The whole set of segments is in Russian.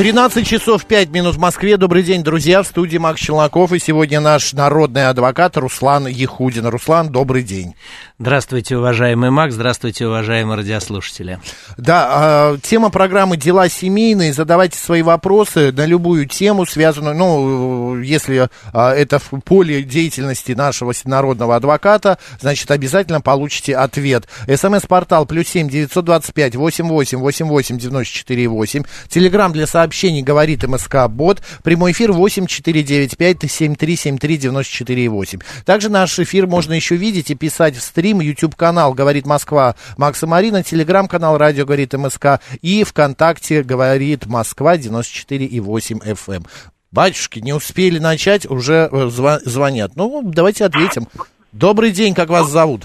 13 часов 5 минут в Москве. Добрый день, друзья. В студии Макс Челноков. И сегодня наш народный адвокат Руслан Ехудин. Руслан, добрый день. Здравствуйте, уважаемый Макс. Здравствуйте, уважаемые радиослушатели. Да, э, тема программы «Дела семейные». Задавайте свои вопросы на любую тему, связанную, ну, если э, это в поле деятельности нашего народного адвоката, значит, обязательно получите ответ. СМС-портал плюс семь девятьсот двадцать пять восемь восемь восемь восемь девяносто четыре восемь. Телеграмм для сообщений говорит МСК Бот. Прямой эфир 8495-7373-94-8. Также наш эфир можно еще видеть и писать в стрим. YouTube канал говорит Москва Макса Марина, телеграм-канал радио говорит МСК и ВКонтакте говорит Москва 94,8 FM. Эм. Батюшки, не успели начать, уже э, звонят. Ну, давайте ответим. Добрый день, как вас зовут?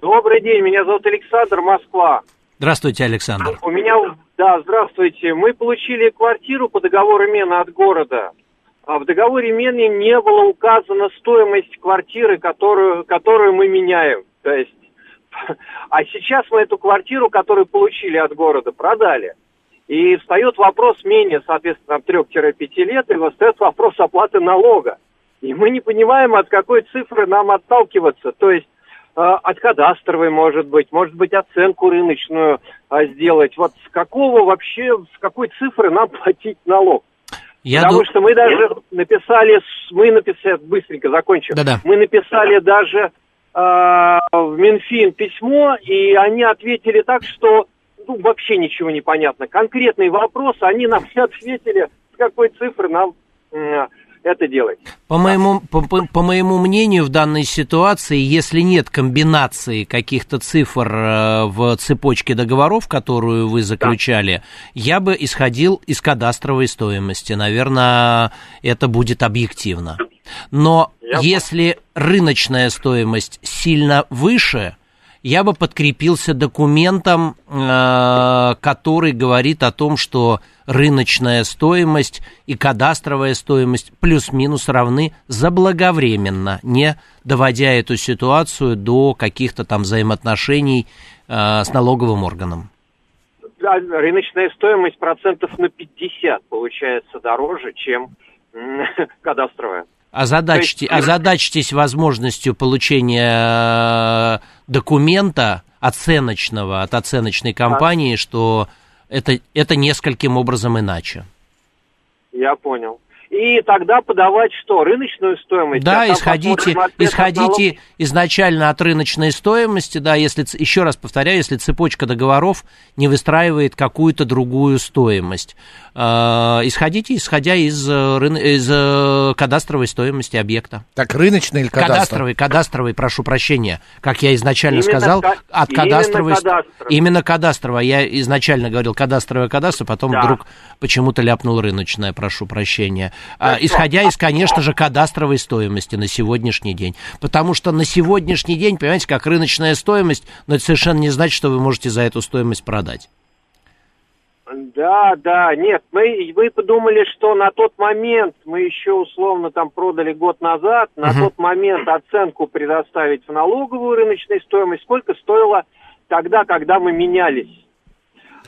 Добрый день, меня зовут Александр, Москва. Здравствуйте, Александр. У меня да, здравствуйте. Мы получили квартиру по договору мены от города. А в договоре мены не было указана стоимость квартиры, которую, которую мы меняем. То есть, а сейчас мы эту квартиру, которую получили от города, продали. И встает вопрос менее, соответственно, от 3-5 лет, и встает вопрос оплаты налога. И мы не понимаем, от какой цифры нам отталкиваться. То есть Э, от кадастровой, может быть, может быть, оценку рыночную а, сделать. Вот с какого вообще, с какой цифры нам платить налог? Я Потому ду... что мы даже написали, мы написали, быстренько закончим, Да-да. мы написали даже э, в Минфин письмо, и они ответили так, что ну, вообще ничего не понятно. Конкретный вопрос, они нам не ответили, с какой цифры нам это делать. По моему, по, по моему мнению, в данной ситуации, если нет комбинации каких-то цифр э, в цепочке договоров, которую вы заключали, да. я бы исходил из кадастровой стоимости. Наверное, это будет объективно. Но я если рыночная стоимость сильно выше, я бы подкрепился документом, э, который говорит о том, что рыночная стоимость и кадастровая стоимость плюс-минус равны заблаговременно, не доводя эту ситуацию до каких-то там взаимоотношений э, с налоговым органом. Да, рыночная стоимость процентов на 50 получается дороже, чем кадастровая. Озадачьте, есть... Озадачьтесь возможностью получения э, документа оценочного от оценочной компании, что это, это нескольким образом иначе. Я понял. И тогда подавать что? Рыночную стоимость? Да, а исходите, исходите изначально от рыночной стоимости, да, если, еще раз повторяю, если цепочка договоров не выстраивает какую-то другую стоимость. Э, исходите, исходя из, э, из э, кадастровой стоимости объекта. Так, рыночный или кадастровый? Кадастровый, кадастровый, прошу прощения. Как я изначально именно сказал, ка- от кадастровой... Именно кадастровый. Именно кадастровая. Я изначально говорил кадастровая, кадастровая, потом да. вдруг почему-то ляпнул рыночная, прошу прощения. А, исходя из, конечно же, кадастровой стоимости на сегодняшний день. Потому что на сегодняшний день, понимаете, как рыночная стоимость, но это совершенно не значит, что вы можете за эту стоимость продать. Да, да, нет, мы, вы подумали, что на тот момент, мы еще условно там продали год назад, на uh-huh. тот момент оценку предоставить в налоговую рыночной стоимость, сколько стоило тогда, когда мы менялись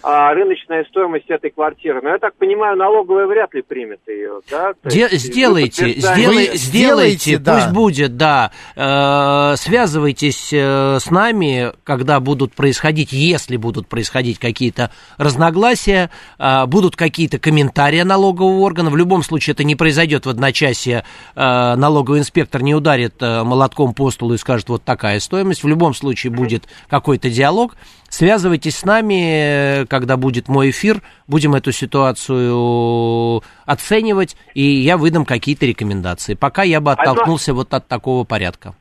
а, рыночная стоимость этой квартиры. Но я так понимаю, налоговая вряд ли примет ее, да? Де- сделайте, сделай, сделайте, сделайте, да. пусть будет, да. Э, связывайтесь э, с нами, когда будут происходить, если будут происходить какие-то разногласия, э, будут какие-то комментарии налогового органа. В любом случае это не произойдет в одночасье. Э, налоговый инспектор не ударит э, молотком по столу и скажет, вот такая стоимость. В любом случае будет какой-то диалог. Связывайтесь с нами, когда будет мой эфир, будем эту ситуацию оценивать, и я выдам какие-то рекомендации. Пока я бы оттолкнулся Одно... вот от такого порядка.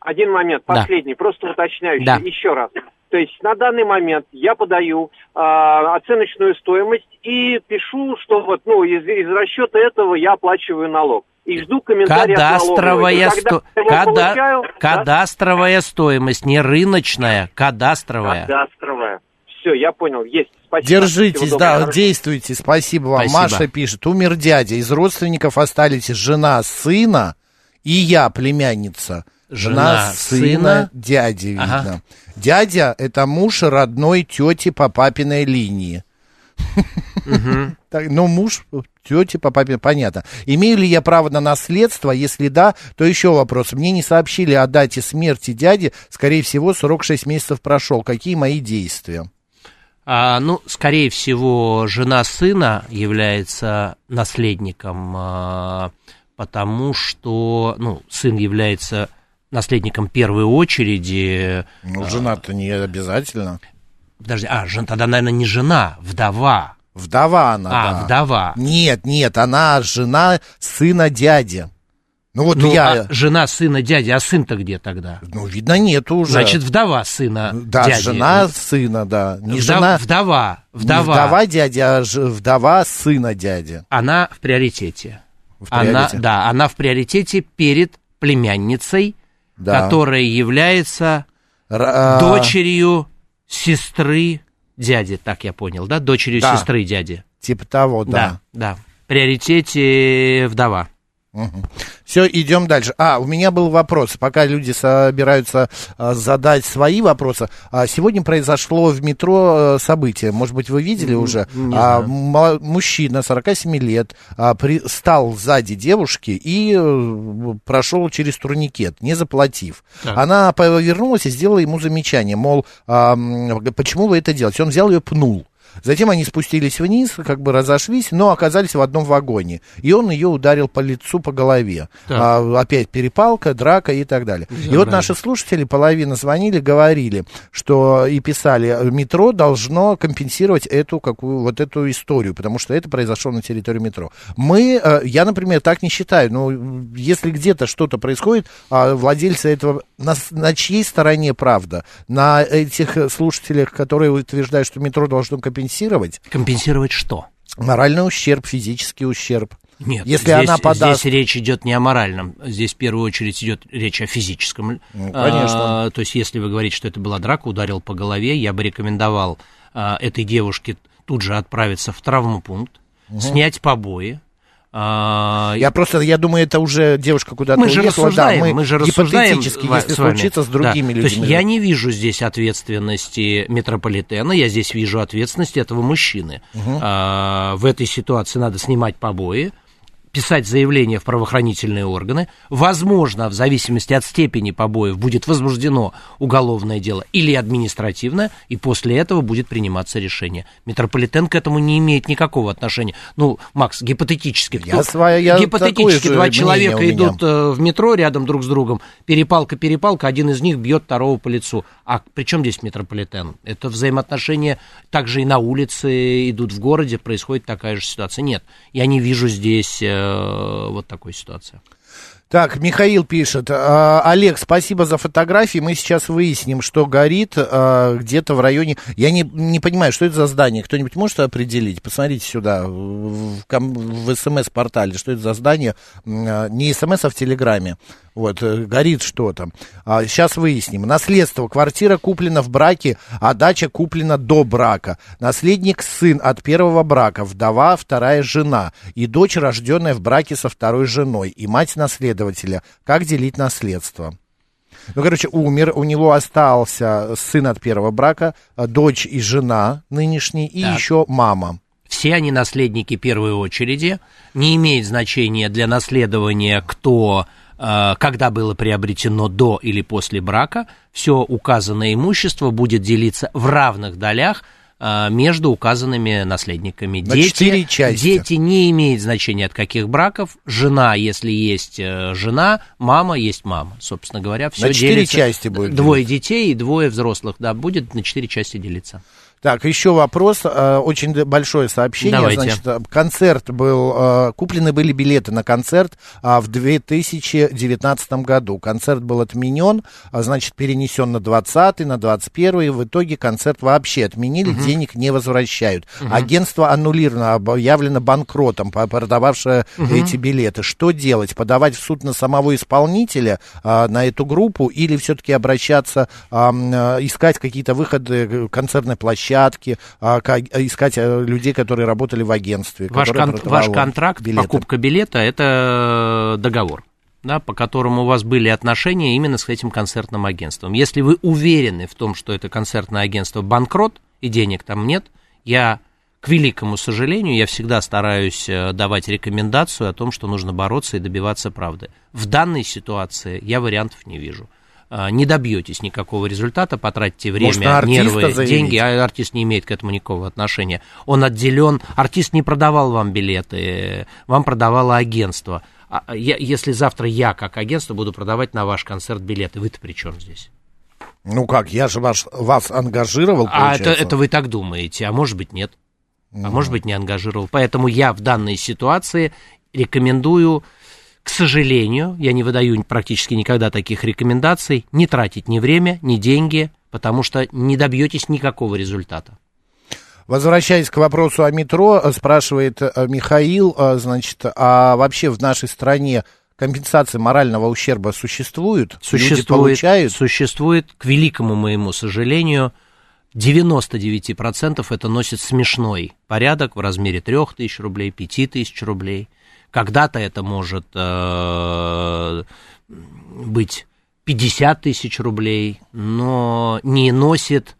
Один момент, последний, да. просто уточняющий, да. еще раз. То есть на данный момент я подаю э, оценочную стоимость и пишу, что вот ну из, из расчета этого я оплачиваю налог. И жду комментария Кадастровая, сто... Когда Када... получаю, Кадастровая стоимость, не рыночная, кадастровая. Кадастровая. Все, я понял, есть. Спасибо. Держитесь, Всего да, доброго. действуйте, спасибо вам. Спасибо. Маша пишет, умер дядя, из родственников остались жена сына и я, племянница. Жена, Жена сына, сына. дяди, видно. Ага. Дядя – это муж родной тети по папиной линии. Ну, муж тети по папе, понятно. Имею ли я право на наследство? Если да, то еще вопрос. Мне не сообщили о дате смерти дяди. Скорее всего, срок 6 месяцев прошел. Какие мои действия? А, ну, скорее всего, жена сына является наследником, а, потому что, ну, сын является наследником первой очереди. Ну, жена-то не обязательно. Подожди, а, жена, тогда, наверное, не жена, вдова. Вдова она, А, да. вдова. Нет, нет, она жена сына дяди. Ну вот Ну, я... а жена сына дяди, а сын-то где тогда? Ну, видно, нету уже. Значит, вдова сына да, дяди. жена сына, да. Не Вдов- жена... Вдова, не вдова. вдова дяди, а ж- вдова сына дяди. Она в приоритете. В Она, приоритете. да, она в приоритете перед племянницей, Да. которая является Р- а, дочерью сестры дяди, так я понял, да? Дочерью Да. сестры дяди. Типа того, да. Да, да. В приоритете вдова. Все, идем дальше. А, у меня был вопрос, пока люди собираются а, задать свои вопросы. А, сегодня произошло в метро а, событие, может быть, вы видели уже? не А, знаю. мо- мужчина 47 лет а, при- стал сзади девушки и э, прошел через турникет, не заплатив. Так. Она повернулась и сделала ему замечание, мол, а, м, почему вы это делаете? Он взял ее, пнул. Затем они спустились вниз, как бы разошлись, но оказались в одном вагоне. И он ее ударил по лицу, по голове. Так. А, опять перепалка, драка и так далее. И вот наши слушатели, половина звонили, говорили, что и писали, метро должно компенсировать эту, какую, вот эту историю, потому что это произошло на территории метро. Мы, э, я, например, так не считаю, но если где-то что-то происходит, а владельцы этого, на, на чьей стороне правда? На этих э, слушателях, которые утверждают, что метро должно компенсировать Компенсировать что? моральный ущерб, физический ущерб. Нет, Если здесь, она подаст- здесь речь идет не о моральном, здесь в первую очередь идет речь о физическом. Ну, конечно. А, то есть, если вы говорите, что это была драка, ударил по голове, я бы рекомендовал а, этой девушке тут же отправиться в травмопункт, снять побои. А, Я просто, я думаю, это уже девушка куда-то мы же уехала. рассуждаем, да, мы, же рассуждаем если с вами. случится с Да. другими То людьми. есть я не вижу здесь ответственности метрополитена, я здесь вижу ответственности этого мужчины. А, в этой ситуации надо снимать побои, писать заявление в правоохранительные органы. Возможно, в зависимости от степени побоев будет возбуждено уголовное дело или административное, и после этого будет приниматься решение. Метрополитен к этому не имеет никакого отношения. Ну, Макс, гипотетически. Я своя- я гипотетически два человека идут э, в метро рядом друг с другом, перепалка, перепалка, один из них бьет второго по лицу. А при чем здесь метрополитен? Это взаимоотношения также и на улице идут в городе, происходит такая же ситуация. Нет, я не вижу здесь э, вот такой ситуации. Так, Михаил пишет. «А, Олег, спасибо за фотографии. Мы сейчас выясним, что горит а, где-то в районе... Я не, не понимаю, что это за здание. Кто-нибудь может определить? Посмотрите сюда, в, ком- в СМС-портале, что это за здание. А, Не СМС, а в Телеграме. Вот, э, горит что-то. А, сейчас выясним. Наследство. Квартира куплена в браке, а дача куплена до брака. Наследник сын от первого брака, вдова, вторая жена. И дочь, рожденная в браке со второй женой. И мать наследователя. Как делить наследство? Ну, короче, умер, у него остался сын от первого брака, а, дочь и жена нынешний, и Так. еще мама. Все они наследники первой очереди. Не имеет значения для наследования, кто, э, когда было приобретено до или после брака. Все указанное имущество будет делиться в равных долях э, между указанными наследниками. На четыре части. дети не имеют значения от каких браков. Жена, если есть э, жена, мама есть мама. Собственно говоря, все На четыре части будет Двое детей и двое взрослых, да, будет на четыре части делиться. Так, еще вопрос, э, очень большое сообщение. Давайте. Значит, э, концерт был, э, куплены были билеты на концерт а, в 2019 году. Концерт был отменен, а, значит, перенесен на 20 на 21 и в итоге концерт вообще отменили, денег не возвращают. Агентство аннулировано, объявлено банкротом, продававшее эти билеты. Что делать? Подавать в суд на самого исполнителя, а, на эту группу, или все-таки обращаться, искать какие-то выходы концертной площадки, а, ка- искать э, людей, которые работали в агентстве. Ваш, кон- ваш контракт, билеты. покупка билета, это договор, да, по которому у вас были отношения именно с этим концертным агентством. Если вы уверены в том, что это концертное агентство банкрот и денег там нет, я, к великому сожалению, я всегда стараюсь э, давать рекомендацию о том, что нужно бороться и добиваться правды. В данной ситуации я вариантов не вижу. А, Не добьетесь никакого результата, потратите время, Может, нервы, заявить? деньги, а артист не имеет к этому никакого отношения. Он отделен, артист не продавал вам билеты, вам продавало агентство. А я- если завтра я, как агентство, буду продавать на ваш концерт билеты, вы-то при чем здесь? Ну как, я же ваш, вас ангажировал, А получается. это, это вы так думаете, а может быть нет. А может быть не ангажировал. Поэтому я в данной ситуации рекомендую, к сожалению, я не выдаю практически никогда таких рекомендаций, не тратить ни время, ни деньги, потому что не добьетесь никакого результата. Возвращаясь к вопросу о метро, э, спрашивает э, Михаил, э, значит, а вообще в нашей стране компенсация морального ущерба существует? Люди получают? существует, к великому моему сожалению, 99% это носит смешной порядок в размере 3000 рублей, 5000 рублей. Когда-то это может э, быть 50 тысяч рублей, но не носит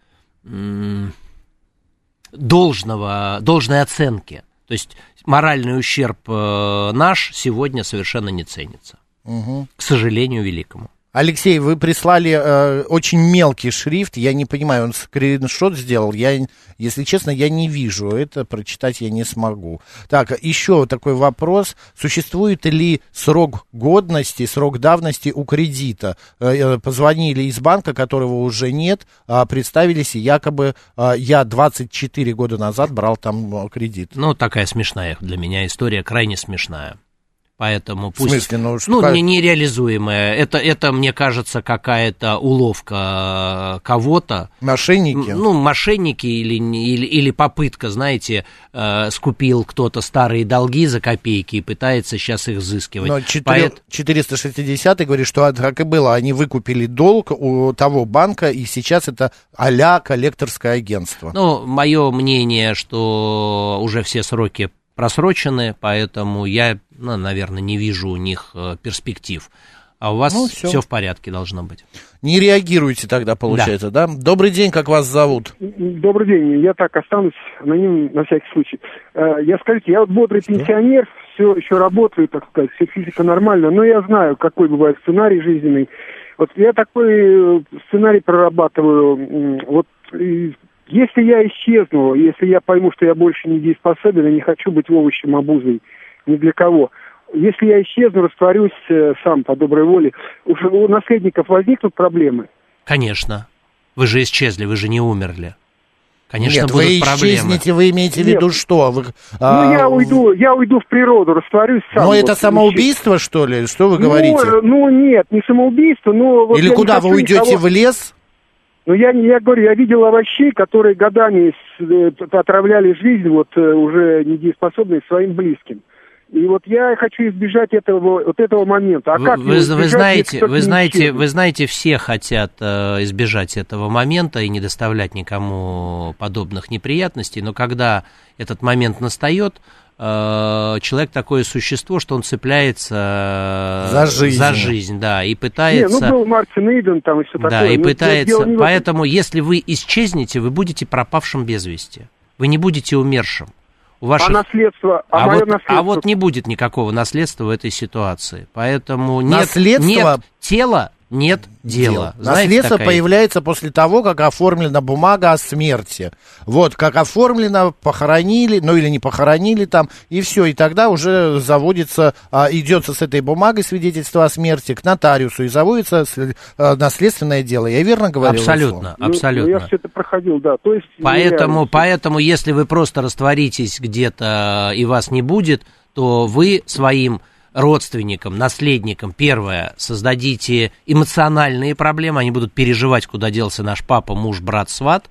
должного, должной оценки. То есть моральный ущерб э, наш сегодня совершенно не ценится. Мгм. К сожалению, великому. Алексей, вы прислали э, очень мелкий шрифт, я не понимаю, он скриншот сделал, я, если честно, я не вижу, это прочитать я не смогу. Так, еще такой вопрос, существует ли срок годности, срок давности у кредита? Э, э, позвонили из банка, которого уже нет, а представились, и якобы э, я 24 года назад брал там э, кредит. Ну, такая смешная для меня история, крайне смешная. Поэтому В пусть... смысле, ну, что Ну, не, нереализуемая. Это, это, мне кажется, какая-то уловка кого-то. Мошенники? Ну, мошенники или, или, или попытка, знаете, э, скупил кто-то старые долги за копейки и пытается сейчас их взыскивать. Но Поэт- 460 говорит, что так и было. Они выкупили долг у того банка, и сейчас это а-ля коллекторское агентство. Ну, мое мнение, что уже все сроки просрочены, поэтому я, ну, наверное, не вижу у них э, перспектив. А у вас Ну, всё. все в порядке должно быть. Не реагируете тогда, получается, да? Добрый день, как вас зовут? Добрый день. Я так останусь аноним на всякий случай. Э, Я скажите, я вот бодрый пенсионер, все еще работаю, так сказать, все физика нормально, но я знаю, какой бывает сценарий жизненный. Вот я такой э, сценарий прорабатываю. Вот если я исчезну, если я пойму, что я больше не дееспособен и не хочу быть овощем обузой ни для кого, если я исчезну, растворюсь э, сам по доброй воле, уже у наследников возникнут проблемы. Конечно. Вы же исчезли, вы же не умерли. Конечно, Нет, будут вы проблемы. исчезнете, вы имеете в Нет. виду что? Вы, Ну, а, я уйду, я уйду в природу, растворюсь сам. Но вот, это самоубийство, что ли? Что вы Ну, говорите? э, Ну, нет, не самоубийство, но... вот Или куда, вы хочу уйдете никого- в лес? Ну, я, не- я говорю, я видел овощей, которые годами э, отравляли жизнь вот э, уже недееспособные своим близким. И вот я хочу избежать этого, вот этого момента. А как вы- вы знаете, вы знаете, вы знаете, все хотят э, избежать этого момента и не доставлять никому подобных неприятностей, но когда этот момент настает, человек такое существо, что он цепляется э, За жизнь. за жизнь, да, и Не, пытается... ну, был Мартин Иден там и все Да, такое. и но пытается. не. Поэтому, если вы исчезнете, вы будете пропавшим без вести. Вы не будете умершим. У ваших... А наследство, а, а, вот, наследство... а вот не будет никакого наследства в этой ситуации. Поэтому нет, Наследство? нет тела, нет дела. Знаете, Наследство такая... появляется после того, как оформлена бумага о смерти. Вот, как оформлено, похоронили, ну или не похоронили там, и все, и тогда уже заводится, а, идется с этой бумагой свидетельство о смерти к нотариусу и заводится а, наследственное дело. Я верно говорю? Абсолютно, ну, абсолютно. Ну, я все это проходил, да. То есть поэтому, поэтому, если вы просто растворитесь где-то и вас не будет, то вы своим родственникам, наследникам, первое, создадите эмоциональные проблемы, они будут переживать, куда делся наш папа, муж, брат, сват,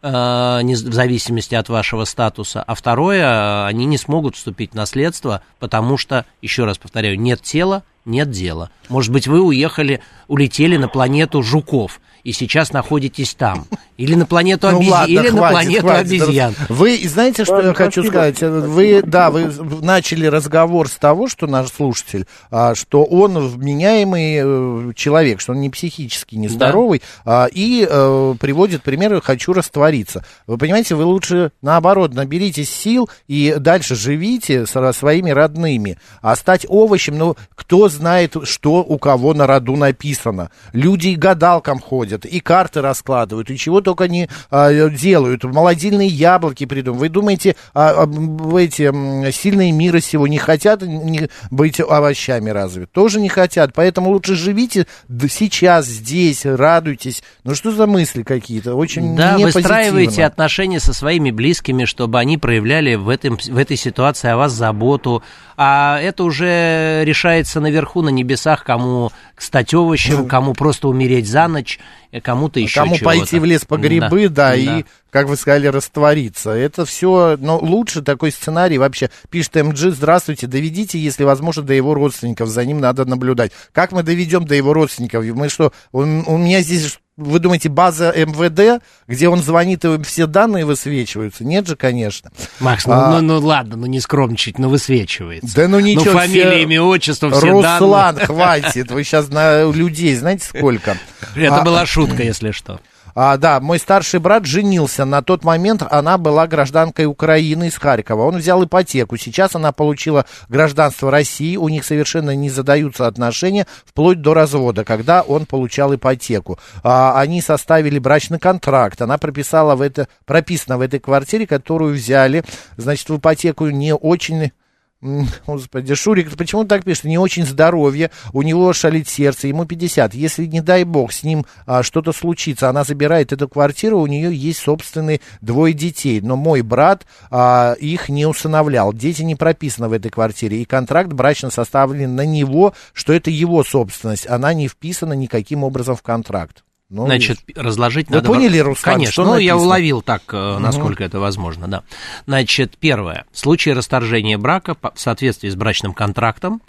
э, в зависимости от вашего статуса. А второе, они не смогут вступить в наследство, потому что, еще раз повторяю, нет тела, нет дела. Может быть, вы уехали, улетели на планету жуков, и сейчас находитесь там. Или на планету ну, обезьян, ладно, или хватит, на планету хватит. обезьян. Вы знаете, что ладно, я хочу сказать? Вы, да, вы начали разговор с того, что наш слушатель, а, что он вменяемый э, человек, что он не психически нездоровый, да. и а, приводит примеры «хочу раствориться». Вы понимаете, вы лучше, наоборот, наберитесь сил и дальше живите со своими родными. А стать овощем, ну, кто знает, что у кого на роду написано. Люди и гадалкам ходят, и карты раскладывают, и чего только не а, делают. Молодильные яблоки придумывают. Вы думаете, а, а, эти сильные мира сего не хотят не быть овощами разве? Тоже не хотят. Поэтому лучше живите сейчас, здесь, радуйтесь. Ну что за мысли какие-то? Очень Да, выстраивайте отношения со своими близкими, чтобы они проявляли в, этом, в этой ситуации о вас заботу. А это уже решается наверху, на небесах, кому стать овощем, кому просто умереть за ночь, э, кому-то еще Кому пойти в лес по грибы, да, да, и, как вы сказали, раствориться. Это все, но лучше такой сценарий вообще. Пишет МГ, здравствуйте, доведите, если возможно, до его родственников, за ним надо наблюдать. Как мы доведем до его родственников? Мы что, он, у меня здесь вы думаете, база МВД, где он звонит, и все данные высвечиваются? Нет же, конечно. Макс, ну, а, ну, ну ладно, ну не скромничать, но высвечивается. Да ну ничего. Ну фамилия, все... имя, отчество, все Руслан, данные. хватит, вы сейчас на людей знаете сколько? Это а, была шутка, если что. А, да, мой старший брат женился. На тот момент она была гражданкой Украины из Харькова. Он взял ипотеку. Сейчас она получила гражданство России. У них совершенно не задаются отношения вплоть до развода, когда он получал ипотеку. А, они составили брачный контракт. Она прописала в это, прописана в этой квартире, которую взяли, значит, в ипотеку не очень Господи, Шурик, почему так пишет? Не очень здоровье, у него шалит сердце, ему 50. Если, не дай бог, с ним а, что-то случится, она забирает эту квартиру, у нее есть собственные двое детей. Но мой брат а, их не усыновлял. Дети не прописаны в этой квартире. И контракт брачно составлен на него, что это его собственность. Она не вписана никаким образом в контракт. Ну, Значит, разложить Вы надо... поняли, Руслан, Конечно, что ну, написано? я уловил так, э, насколько угу. это возможно, да. Значит, первое. В случае расторжения брака, в соответствии с брачным контрактом,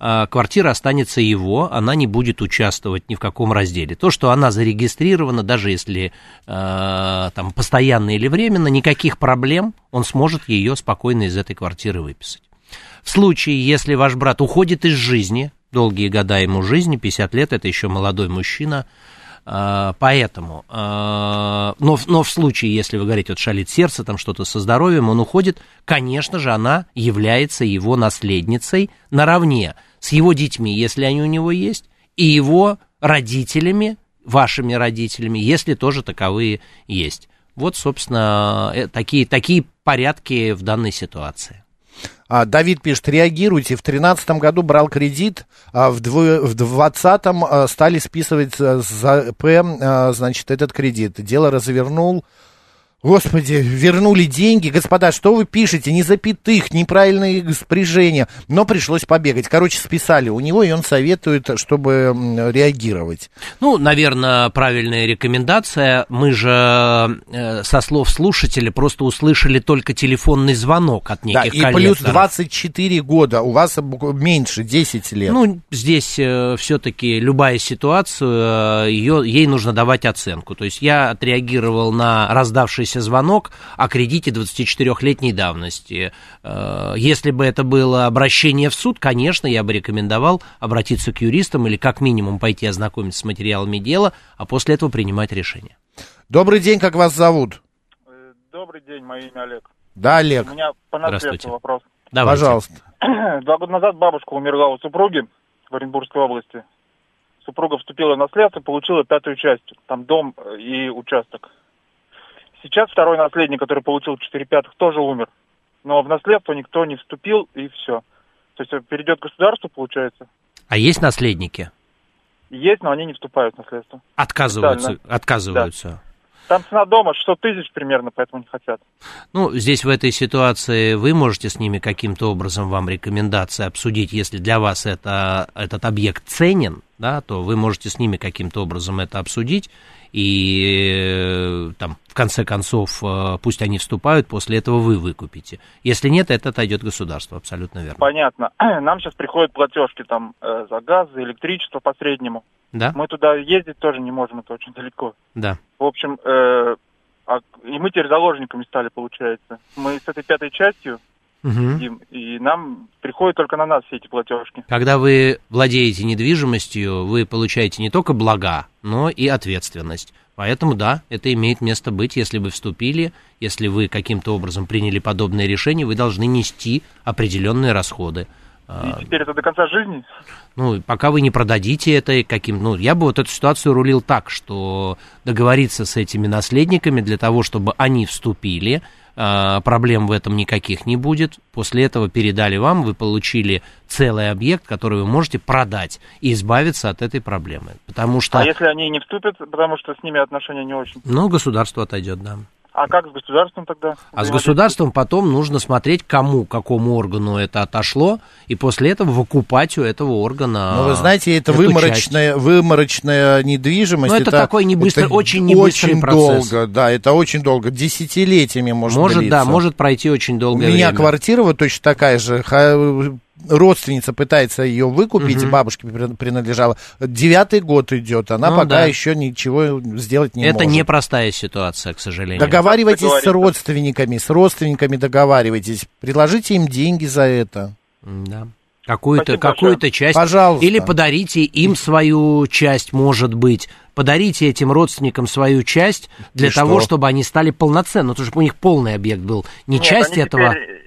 э, квартира останется его, она не будет участвовать ни в каком разделе. То, что она зарегистрирована, даже если э, там постоянно или временно, никаких проблем, он сможет ее спокойно из этой квартиры выписать. В случае, если ваш брат уходит из жизни, долгие года ему жизни, 50 лет, это еще молодой мужчина, поэтому, а, но, но в случае, если вы говорите, вот шалит сердце, там что-то со здоровьем, он уходит, конечно же, она является его наследницей наравне с его детьми, если они у него есть, и его родителями, вашими родителями, если тоже таковые есть. Вот, собственно, э, такие, такие порядки в данной ситуации. А, Давид пишет, реагируйте. В 2013 году брал кредит, а в 2020 а, стали списывать за П, а, значит, этот кредит. Дело развернул Господи, вернули деньги. Господа, что вы пишете? Не запятых, неправильные спряжения. Но пришлось побегать. Короче, списали у него, и он советует, чтобы реагировать. Ну, наверное, правильная рекомендация. Мы же э, со слов слушателя просто услышали только телефонный звонок от неких да, и плюс 24 года. У вас меньше, 10 лет. Ну, здесь э, все-таки любая ситуация, э, ее, ей нужно давать оценку. То есть я отреагировал на раздавшийся раздавшийся звонок о кредите 24-летней давности. Э, если бы это было обращение в суд, конечно, я бы рекомендовал обратиться к юристам или как минимум пойти ознакомиться с материалами дела, а после этого принимать решение. Добрый день, как вас зовут? Э, добрый день, мое имя Олег. Да, Олег. У меня по наследству вопрос. Давайте. Пожалуйста. Два года назад бабушка умерла у супруги в Оренбургской области. супруга вступила в наследство, получила пятую часть, там дом и участок. Сейчас второй наследник, который получил 4 пятых, тоже умер. Но в наследство никто не вступил, и все. То есть перейдет государство, получается. А есть наследники? Есть, но они не вступают в наследство. Отказываются, Официально. отказываются. Да. Там цена дома 600 тысяч примерно, поэтому не хотят. Ну, здесь в этой ситуации вы можете с ними каким-то образом вам рекомендации обсудить, если для вас это, этот объект ценен, да, то вы можете с ними каким-то образом это обсудить, и э, там, в конце концов, э, пусть они вступают, после этого вы выкупите. Если нет, это отойдет государство, абсолютно верно. Понятно. Нам сейчас приходят платежки там э, за газ, за электричество по среднему. Да. Мы туда ездить тоже не можем, это очень далеко. Да. В общем, э, а, и мы теперь заложниками стали, получается. Мы с этой пятой частью угу. и, и нам приходят только на нас все эти платежки. Когда вы владеете недвижимостью, вы получаете не только блага, но и ответственность. Поэтому да, это имеет место быть, если вы вступили, если вы каким-то образом приняли подобное решение, вы должны нести определенные расходы. И теперь это до конца жизни? Ну, пока вы не продадите это каким... Ну, я бы вот эту ситуацию рулил так, что договориться с этими наследниками для того, чтобы они вступили, проблем в этом никаких не будет. После этого передали вам, вы получили целый объект, который вы можете продать и избавиться от этой проблемы. Потому что... А если они не вступят, потому что с ними отношения не очень? Ну, государство отойдет, да. А как с государством тогда? А с государством потом нужно смотреть, кому, какому органу это отошло, и после этого выкупать у этого органа. Ну, вы знаете, это выморочная, часть. выморочная недвижимость. Ну, это, это такой не быстро, очень не очень процесс. долго, да, это очень долго, десятилетиями может Может, длиться. да, может пройти очень долгое время. У меня время. квартира вот точно такая же, родственница пытается ее выкупить, угу. бабушке принадлежала. Девятый год идет, она ну, пока да. еще ничего сделать не Это может. Это непростая ситуация, к сожалению. Договаривайтесь с родственниками, с родственниками договаривайтесь, предложите им деньги за это. Да. Какую-то какую часть. Пожалуйста. Или подарите им свою часть, может быть. Подарите этим родственникам свою часть для И того, что? чтобы они стали полноценны. Ну, чтобы у них полный объект был. Не Нет, часть этого. Теперь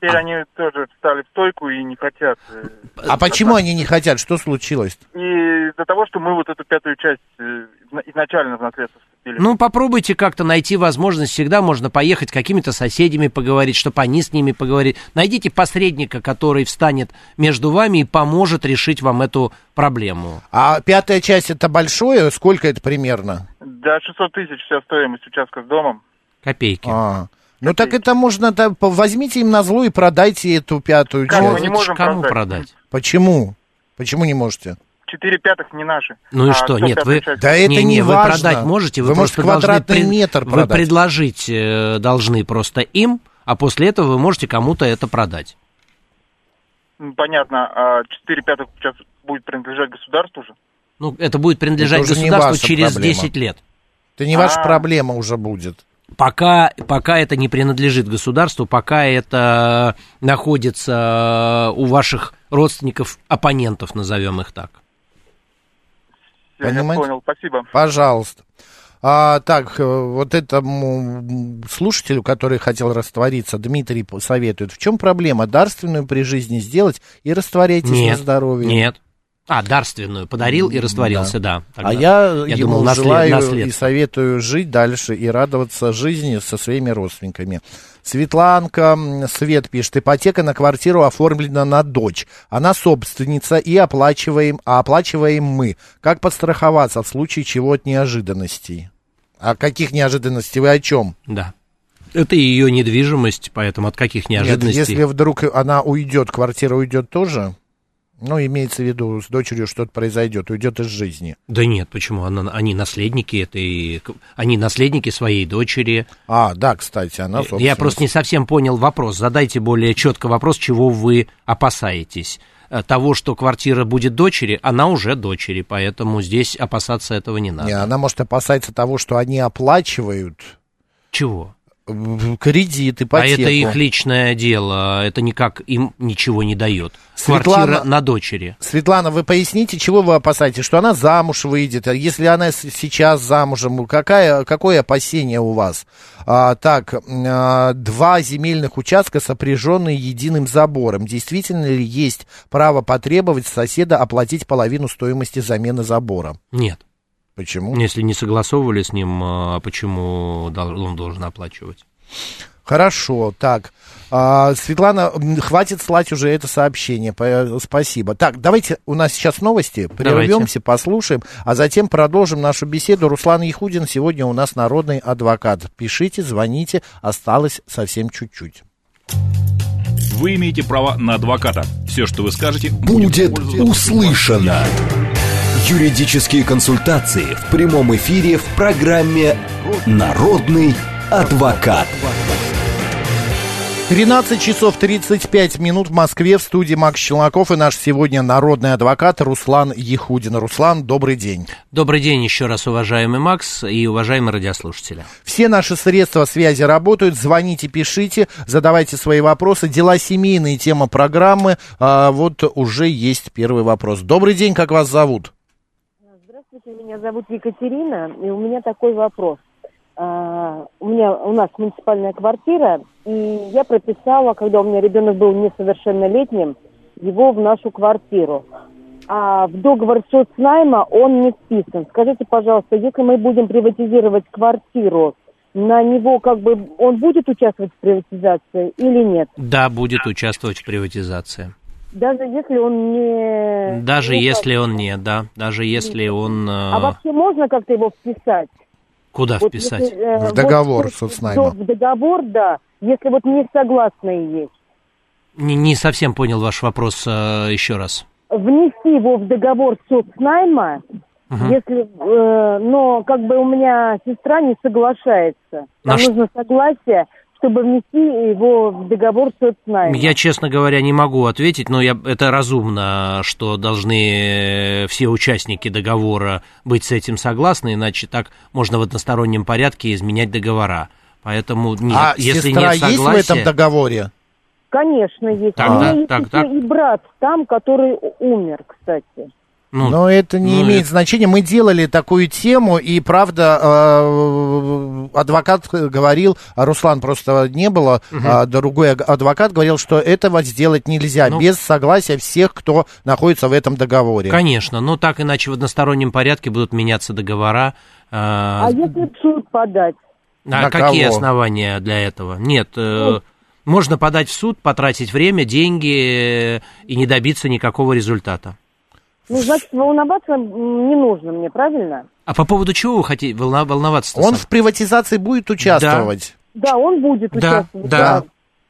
теперь а. они тоже встали в стойку и не хотят. Э, а почему они не хотят? Что случилось? И из-за того, что мы вот эту пятую часть э, изначально в наследство вступили. Ну, попробуйте как-то найти возможность. Всегда можно поехать какими-то соседями поговорить, чтобы они с ними поговорить. Найдите посредника, который встанет между вами и поможет решить вам эту проблему. А пятая часть это большое? Сколько это примерно? Да, 600 тысяч вся стоимость участка с домом. Копейки. А. Ну так это можно, да, возьмите им на зло и продайте эту пятую как часть. Мы не можем Кому продать? продать? Почему? Почему не можете? Четыре пятых не наши. Ну и а что? Нет, вы... Часть. Да это не, не важно. Вы продать можете, вы, вы просто квадратный должны... метр Вы продать. предложить э, должны просто им, а после этого вы можете кому-то это продать. Понятно. А четыре пятых сейчас будет принадлежать государству же? Ну, это будет принадлежать это государству через проблема. 10 лет. Это не ваша А-а-а. проблема уже будет. Пока, пока это не принадлежит государству, пока это находится у ваших родственников, оппонентов, назовем их так. Понимаете? Я понял, спасибо. Пожалуйста. А, так, э, вот этому слушателю, который хотел раствориться, Дмитрий советует. В чем проблема? Дарственную при жизни сделать и растворяйтесь нет, на здоровье. Нет, а, дарственную подарил и растворился, да. да а я, я ему думал, наслед, желаю наследство. и советую жить дальше и радоваться жизни со своими родственниками. Светланка Свет пишет, ипотека на квартиру оформлена на дочь. Она собственница и оплачиваем, а оплачиваем мы. Как подстраховаться в случае чего от неожиданностей? А каких неожиданностей вы о чем? Да. Это ее недвижимость, поэтому от каких неожиданностей? Нет, если вдруг она уйдет, квартира уйдет тоже? Ну, имеется в виду, с дочерью что-то произойдет, уйдет из жизни. Да нет, почему? Она, они наследники этой... Они наследники своей дочери. А, да, кстати, она собственно... Я просто не совсем понял вопрос. Задайте более четко вопрос, чего вы опасаетесь. Э, того, что квартира будет дочери, она уже дочери, поэтому здесь опасаться этого не надо. Не, она может опасаться того, что они оплачивают... Чего? Кредит, ипотеку. А это их личное дело, это никак им ничего не дает. Светлана- Квартира на дочери. Светлана, вы поясните, чего вы опасаетесь? Что она замуж выйдет? А если она сейчас замужем, какая, какое опасение у вас? А, так, а, два земельных участка, сопряженные единым забором. Действительно ли есть право потребовать соседа оплатить половину стоимости замены забора? Нет. Почему? Если не согласовывали с ним, а почему он должен оплачивать? Хорошо, так. А, Светлана, хватит слать уже это сообщение. Спасибо. Так, давайте, у нас сейчас новости. Прервемся, послушаем, а затем продолжим нашу беседу. Руслан Яхудин сегодня у нас народный адвокат. Пишите, звоните, осталось совсем чуть-чуть. Вы имеете право на адвоката. Все, что вы скажете, Будет пользоваться- услышано. Юридические консультации в прямом эфире в программе «Народный адвокат». 13 часов 35 минут в Москве в студии Макс Челноков и наш сегодня народный адвокат Руслан Яхудин. Руслан, добрый день. Добрый день еще раз, уважаемый Макс и уважаемые радиослушатели. Все наши средства связи работают. Звоните, пишите, задавайте свои вопросы. Дела семейные, тема программы. А, вот уже есть первый вопрос. Добрый день, как вас зовут? Меня зовут Екатерина, и у меня такой вопрос. А, у меня у нас муниципальная квартира, и я прописала, когда у меня ребенок был несовершеннолетним, его в нашу квартиру. А в договор соцнайма он не вписан. Скажите, пожалуйста, если мы будем приватизировать квартиру, на него как бы он будет участвовать в приватизации или нет? Да, будет участвовать в приватизации. Даже если он не... Даже как- если он не, да, даже если он... э, А вообще можно как-то его вписать? Куда Вот вписать? если, э, В договор вот соцнайма. В договор, да. Если вот не согласные есть. Не, не совсем понял ваш вопрос э, еще раз. Внести его в договор соцнайма, если, э, но как бы у меня сестра не соглашается. На Нам ш- нужно согласие, чтобы внести его в договор соцнайма. Я, честно говоря, не могу ответить, но я, это разумно, что должны э, все участники договора быть с этим согласны, иначе так можно в одностороннем порядке изменять договора. Поэтому нет, а если сестра нет есть в согласия... этом договоре? Конечно, есть. Так, у меня есть так, еще так. и брат там, который умер, кстати. Ну, Но это не ну, имеет это- значения. Мы делали такую тему, и правда, э, адвокат говорил, а Руслан просто не было, а другой адвокат говорил, что этого сделать нельзя Ну. без согласия всех, кто находится в этом договоре. Конечно, но так иначе в одностороннем порядке будут меняться договора. э, А если в суд подать? А На какие кого? основания для этого? Нет, э, можно подать в суд, потратить время, деньги и не добиться никакого результата. Ну, значит, волноваться не нужно мне, правильно? А по поводу чего вы хотите волна- волноваться? Он в приватизации будет участвовать. Да, он будет Да, участвовать. да,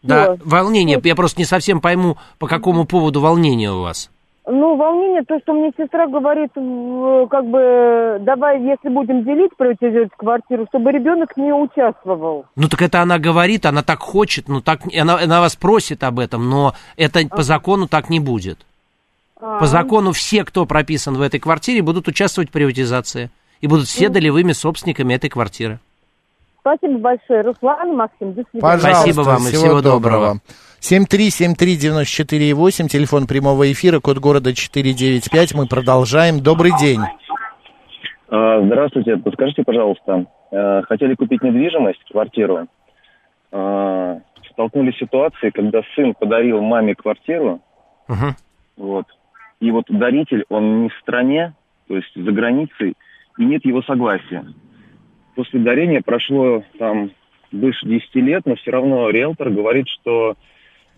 да, Всё. волнение. Я просто не совсем пойму, по какому поводу волнение у вас. Ну, волнение, то, что мне сестра говорит, в- как бы, давай, если будем делить, приватизировать квартиру, чтобы ребенок не участвовал. Ну так это она говорит, она так хочет, ну так она, она вас просит об этом, но это по закону так не будет. По закону все, кто прописан в этой квартире, будут участвовать в приватизации и будут все долевыми собственниками этой квартиры. Спасибо большое, Руслан, Максим, до свидания. Пожалуйста, Спасибо вам и всего доброго. 7373948, телефон прямого эфира, код города 495. Мы продолжаем. Добрый день. А, Здравствуйте, подскажите, пожалуйста, э, хотели купить недвижимость, квартиру, А, столкнулись с ситуацией, когда сын подарил маме квартиру, Мгм. вот, и вот даритель, он не в стране, то есть за границей, и нет его согласия. После дарения прошло там больше 10 лет, но все равно риэлтор говорит, что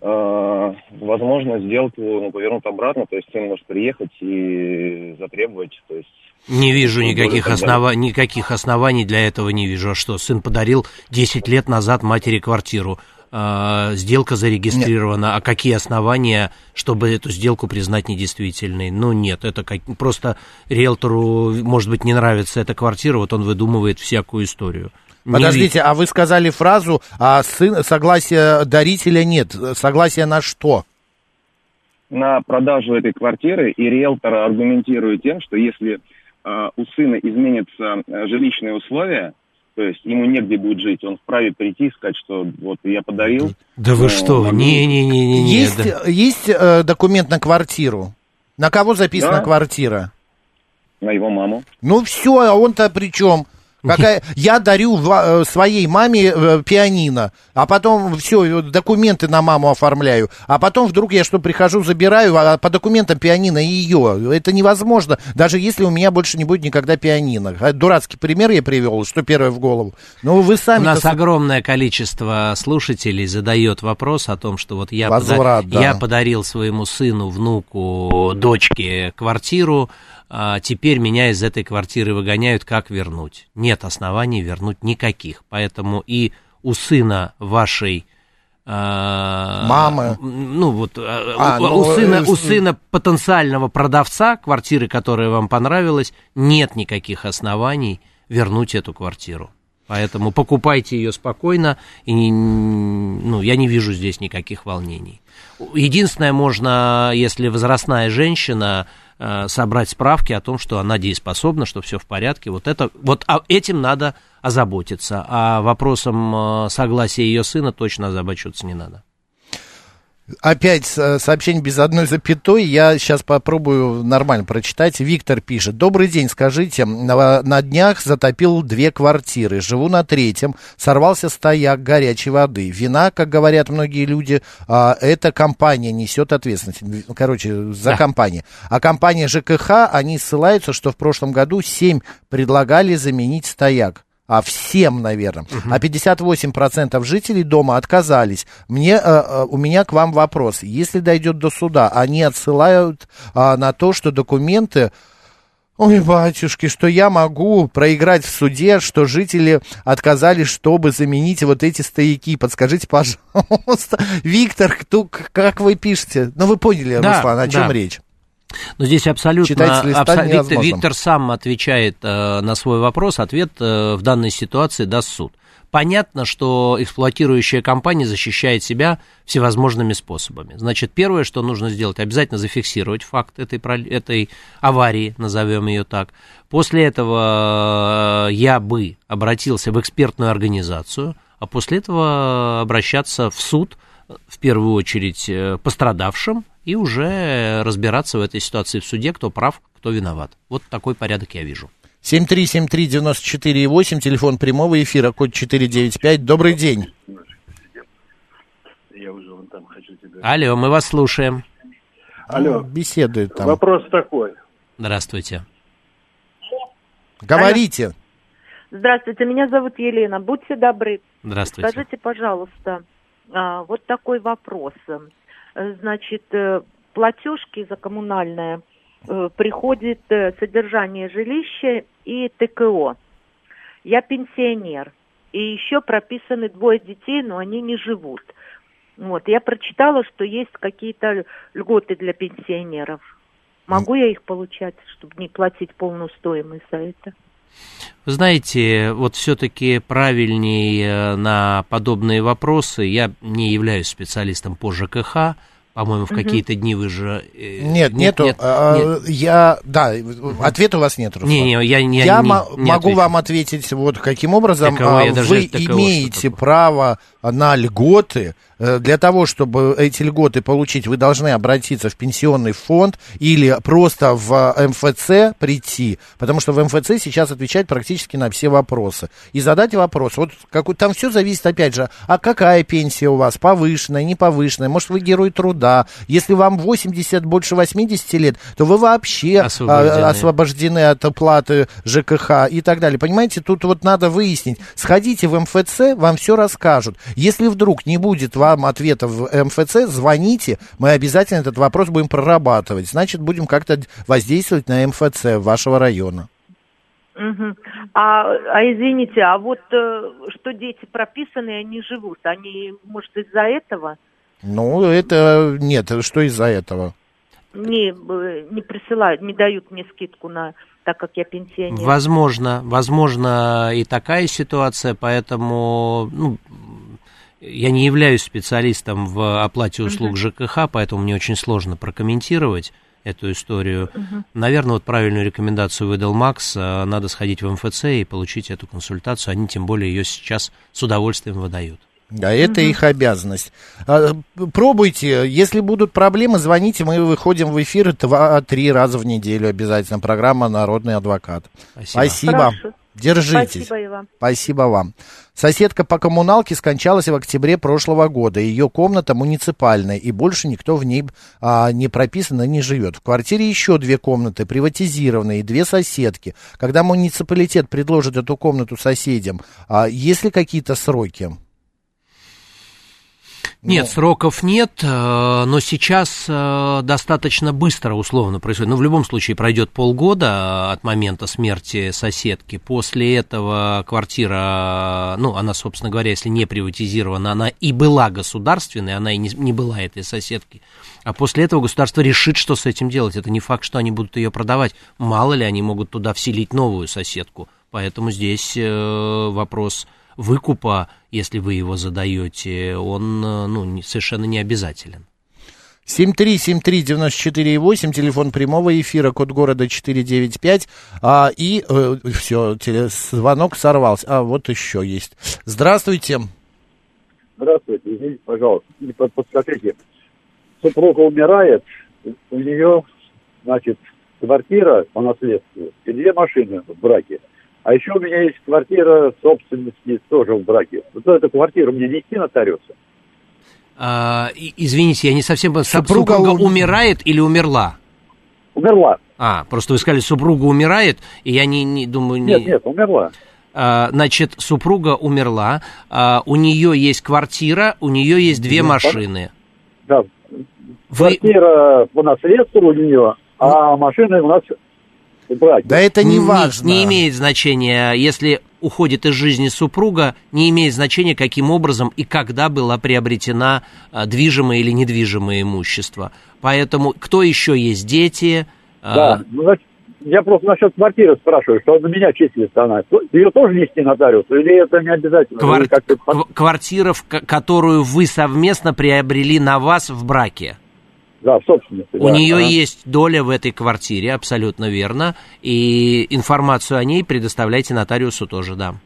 э, возможно сделку ну, повернут обратно, то есть сын может приехать и затребовать, то есть Не вижу никаких, основа... никаких оснований для этого не вижу. А что, сын подарил 10 лет назад матери квартиру. А, сделка зарегистрирована. А какие основания, чтобы эту сделку признать недействительной? Ну, нет, это как... просто риэлтору, может быть, не нравится эта квартира, вот он выдумывает всякую историю. Не Подождите, а вы сказали фразу, а сын, согласия дарителя нет. Согласие на что? на продажу этой квартиры, и риэлтор аргументирует тем, что если э, у сына изменятся э, жилищные условия, то есть ему негде будет жить, он вправе прийти и сказать, что вот я подарил. Да вы но что? могу- Не-не-не-не. Есть, есть э, документ на квартиру? На кого записана Да. квартира? На его маму. Ну все, а он-то при чем? Какая... Я дарю ва- э, своей маме э, пианино, а потом все, документы на маму оформляю, а потом вдруг я что, прихожу, забираю, а по документам пианино ее. Это невозможно, даже если у меня больше не будет никогда пианино. А Дурацкий пример я привел, что первое в голову. Ну, вы У сами... нас огромное количество слушателей задает вопрос о том, что вот я, Возврат, да. я подарил своему сыну, внуку, дочке квартиру, а теперь меня из этой квартиры выгоняют, как вернуть? Нет оснований вернуть никаких. Поэтому и у сына вашей а, Мамы. Ну вот а, А, у, ну, у сына, э, у сына потенциального продавца квартиры, которая вам понравилась, нет никаких оснований вернуть эту квартиру. Поэтому покупайте ее спокойно, и ну, я не вижу здесь никаких волнений. Единственное, можно, если возрастная женщина, собрать справки о том, что она дееспособна, что все в порядке. Вот, это, вот а этим надо озаботиться. А вопросом э, согласия ее сына точно озабочиваться не надо. Опять сообщение без одной запятой. Я сейчас попробую нормально прочитать. Виктор пишет. Добрый день, скажите. На, на днях затопил две квартиры. Живу на третьем. Сорвался стояк горячей воды. Вина, как говорят многие люди, а, эта компания несет ответственность. Короче, за Да. компанию. А компания ЖКХ, они ссылаются, что в прошлом году 7 предлагали заменить стояк. А всем, наверное. А 58% жителей дома отказались. Мне, э, э, у меня к вам вопрос. Если дойдет до суда, они отсылают а, на то, что документы... Ой, батюшки, что я могу проиграть в суде, что жители отказались, чтобы заменить вот эти стояки. Подскажите, пожалуйста. Виктор, кто, как вы пишете? Ну, вы поняли, Да, Руслан, о чем да. речь? Но здесь абсолютно... Абсо- Виктор. Виктор сам отвечает э, на свой вопрос. Ответ э, в данной ситуации даст суд. Понятно, что эксплуатирующая компания защищает себя всевозможными способами. Значит, первое, что нужно сделать, обязательно зафиксировать факт этой, этой аварии, назовем ее так. После этого э, я бы обратился в экспертную организацию, а после этого обращаться в суд, в первую очередь э, пострадавшим, и уже разбираться в этой ситуации в суде, кто прав, кто виноват. Вот такой порядок я вижу. 7373948, телефон прямого эфира, код 495. Добрый день. Я уже вон там хочу тебя. Алло, мы вас слушаем. Алло. Беседует там. Вопрос такой. Здравствуйте. Говорите. Здравствуйте, меня зовут Елена. Будьте добры. Здравствуйте. Скажите, пожалуйста, а, вот такой вопрос. Э, Значит, э, платежки за коммунальное э, приходит содержание жилища и ТКО. Я пенсионер. И еще прописаны двое детей, но они не живут. Вот, я прочитала, что есть какие-то льготы для пенсионеров. Могу я их получать, чтобы не платить полную стоимость за это? Вы знаете, вот все-таки правильнее на подобные вопросы. Я не являюсь специалистом по ЖКХ. По-моему, в какие-то дни вы же... э, Нет, нету. нет, а, нет. Я, да, ответа у вас нет, Руслан. Не, не, я не- Я не- мо- не могу отвечу. вам ответить вот каким образом. ТКО, А, даже Вы что имеете право на льготы. Э, Для того, чтобы эти льготы получить, вы должны обратиться в пенсионный фонд или просто в МФЦ прийти, потому что в МФЦ сейчас отвечать практически на все вопросы. И задать вопрос. Вот какой, там все зависит, опять же, а какая пенсия у вас, повышенная, не повышенная, может, вы герой труда. Если вам 80, больше 80 лет, то вы вообще а, Освобождены. освобождены от оплаты ЖКХ и так далее. Понимаете, тут вот надо выяснить. Сходите в МФЦ, вам все расскажут. Если вдруг не будет вам ответа в МФЦ, звоните, мы обязательно этот вопрос будем прорабатывать. Значит, будем как-то воздействовать на МФЦ вашего района. А, а извините, а вот э, что дети прописаны, они живут, они, может, из-за этого Ну, это нет, что из-за этого? не, э, не присылают, не дают мне скидку на, так как я пенсионер? Возможно, возможно и такая ситуация, поэтому ну, я не являюсь специалистом в оплате услуг ЖКХ, поэтому мне очень сложно прокомментировать. эту историю. Наверное, вот правильную рекомендацию выдал Макс. э, Надо сходить в МФЦ и получить эту консультацию. Они тем более ее сейчас с удовольствием выдают. Да, это их обязанность. А, Пробуйте, если будут проблемы, звоните, мы выходим в эфир два-три раза в неделю обязательно. Программа «Народный адвокат». Спасибо. Спасибо. Хорошо. Держитесь. Спасибо и вам. Спасибо вам. Соседка по коммуналке скончалась в октябре прошлого года. Ее комната муниципальная, и больше никто в ней а, не прописан и не живет. В квартире еще две комнаты, приватизированные, и две соседки. Когда муниципалитет предложит эту комнату соседям, а, есть ли какие-то сроки? Нет, сроков нет, э, но сейчас э, достаточно быстро условно происходит. Ну, в любом случае пройдет полгода от момента смерти соседки. После этого квартира, ну, она, собственно говоря, если не приватизирована, она и была государственной, она и не, не была этой соседки. А после этого государство решит, что с этим делать. Это не факт, что они будут ее продавать. Мало ли, они могут туда вселить новую соседку. Поэтому здесь э, вопрос выкупа, если вы его задаете, он э, ну, не- совершенно не обязателен. 7373948, телефон прямого эфира, код города 495. А, и все, звонок сорвался. А, вот еще есть. Здравствуйте. Здравствуйте, извините, пожалуйста, подскажите. Супруга умирает, у нее, значит, квартира по наследству и две машины в браке. А еще у меня есть квартира собственности тоже в браке. Вот эту квартиру мне нести нотариуса? А, извините, я не совсем... понял, Супруга Супруга, ум- умирает или умерла? Умерла. А, просто вы сказали, супруга умирает, и я не, не думаю... Не... Нет, нет, умерла. А, значит, супруга умерла, а, у нее есть квартира, у нее есть две машины. Да. Вы- Квартира по наследству у нее, а машины у нас браке. Да это не Не- важно. Не, имеет значения, если уходит из жизни супруга, не имеет значения, каким образом и когда была приобретена а, движимое или недвижимое имущество. Поэтому кто еще есть дети? а, Да, ну, значит, я просто насчет квартиры спрашиваю, что на меня числится она. Ее тоже нести нотариусу или это не обязательно? квар- квартира, которую вы совместно приобрели на вас в браке. Да, в собственности. У да. нее Ага. есть доля в этой квартире, абсолютно верно. И информацию о ней предоставляйте нотариусу тоже, да.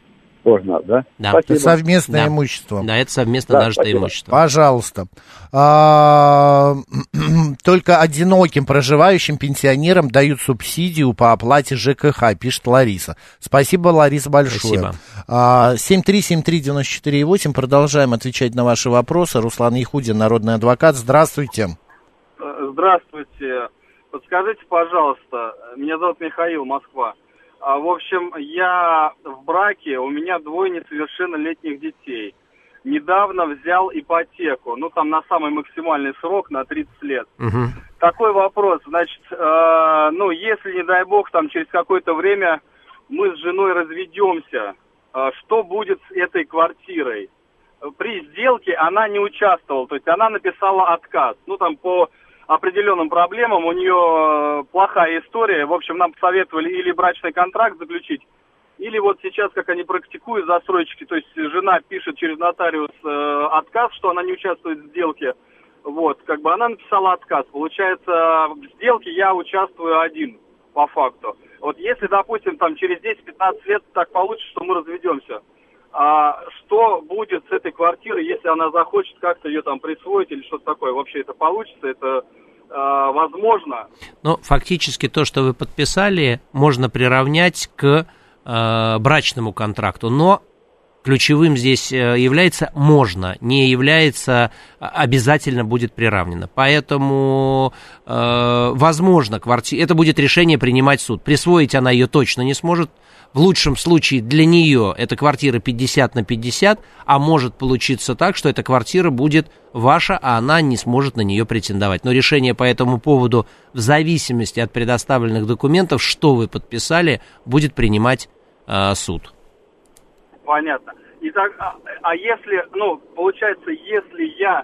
Тоже надо, да? Да. Это совместное Да. имущество. Да, это совместно Да, нажитое имущество. Пожалуйста. А, Только одиноким проживающим пенсионерам дают субсидию по оплате ЖКХ, пишет Лариса. Спасибо, Лариса, большое. Спасибо. А, 7373948, продолжаем отвечать на ваши вопросы. Руслан Яхудин, народный адвокат. Здравствуйте. Э, Здравствуйте. Подскажите, пожалуйста, меня зовут Михаил, Москва. А, В общем, я в браке, у меня двое несовершеннолетних детей. Недавно взял ипотеку, ну там на самый максимальный срок, на 30 лет. Мгм. Такой вопрос, значит, э, ну если, не дай бог, там через какое-то время мы с женой разведемся, э, что будет с этой квартирой? При сделке она не участвовала, то есть она написала отказ. Ну там по определенным проблемам у нее э, плохая история. В общем, нам посоветовали или брачный контракт заключить, или вот сейчас, как они практикуют застройщики, то есть жена пишет через нотариус э, отказ, что она не участвует в сделке. Вот, как бы она написала отказ. Получается, в сделке я участвую один, по факту. Вот если, допустим, там через 10-15 лет так получится, что мы разведемся, а что будет с этой квартирой, если она захочет как-то ее там присвоить или что-то такое? Вообще это получится? Это э, возможно? Ну, фактически то, что вы подписали, можно приравнять к э, брачному контракту, но ключевым здесь э, является можно, не является а, обязательно будет приравнено. Поэтому, э, возможно, кварти... это будет решение принимать суд. Присвоить она ее точно не сможет. В лучшем случае для нее эта квартира 50 на 50, а может получиться так, что эта квартира будет ваша, а она не сможет на нее претендовать. Но решение по этому поводу, в зависимости от предоставленных документов, что вы подписали, будет принимать э, суд. Понятно. И так, а, а если, ну, получается, если я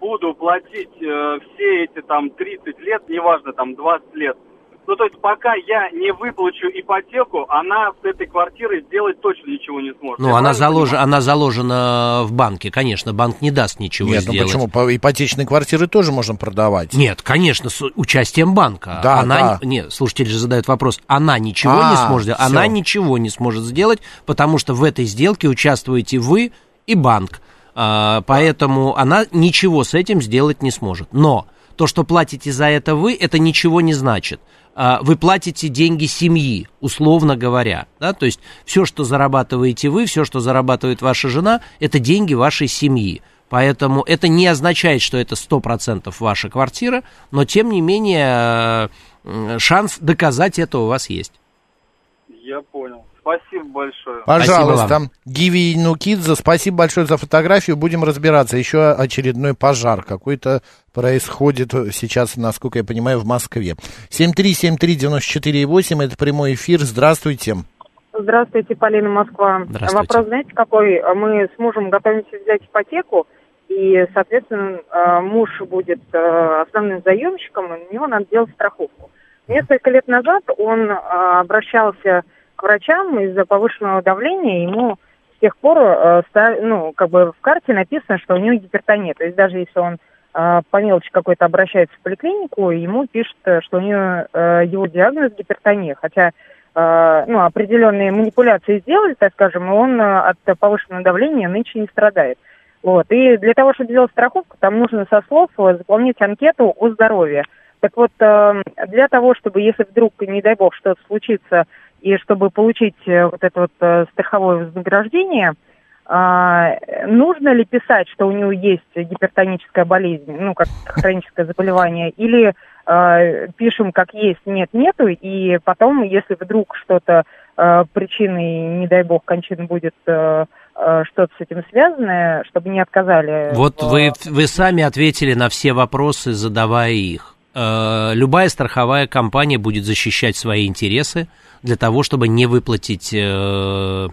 буду платить э, все эти там 30 лет, неважно, там 20 лет, Ну, то есть, пока я не выплачу ипотеку, она с этой квартирой сделать точно ничего не сможет. Ну, Я она, залож... она заложена в банке, конечно, банк не даст ничего Нет, ну сделать. почему? По- Ипотечные квартиры тоже можно продавать. Нет, конечно, с участием банка. Да, она, да. не- Нет, слушатель же задает вопрос, она ничего А, не сможет сделать? Она ничего не сможет сделать, потому что в этой сделке участвуете вы и банк. А, поэтому она ничего с этим сделать не сможет. Но то, что платите за это вы, это ничего не значит. А, Вы платите деньги семьи, условно говоря. Да? То есть все, что зарабатываете вы, все, что зарабатывает ваша жена, это деньги вашей семьи. Поэтому это не означает, что это 100% ваша квартира, но тем не менее э, шанс доказать это у вас есть. Я понял. Спасибо большое. Пожалуйста, Гиви Нукидзе, спасибо большое за фотографию. Будем разбираться. Еще очередной пожар какой-то происходит сейчас, насколько я понимаю, в Москве. 7373948, это прямой эфир. Здравствуйте. Здравствуйте, Полина Москва. Здравствуйте. Вопрос, знаете, какой? Мы с мужем готовимся взять ипотеку, и, соответственно, э, муж будет э, основным заемщиком, и на него надо делать страховку. Несколько лет назад он э, обращался к врачам из-за повышенного давления, ему с тех пор, э, ну, как бы в карте написано, что у него гипертония. То есть даже если он э, по мелочи какой-то обращается в поликлинику, ему пишут, э, что у него его диагноз гипертония, хотя ну, определенные манипуляции сделали, так скажем, и он от повышенного давления нынче не страдает. Вот. И для того, чтобы сделать страховку, там нужно со слов заполнить анкету о здоровье. Так вот, э, для того, чтобы, если вдруг, не дай бог, что-то случится, и чтобы получить э, вот это вот э, страховое вознаграждение, э, нужно ли писать, что у него есть гипертоническая болезнь, ну, как хроническое заболевание, или э, пишем, как есть, нет, нету, и потом, если вдруг что-то э, причиной, не дай бог, кончины будет э, что-то с этим связанное, чтобы не отказали. Вот в- вы, вы сами ответили на все вопросы, задавая их. Любая страховая компания будет защищать свои интересы для того, чтобы не выплатить э,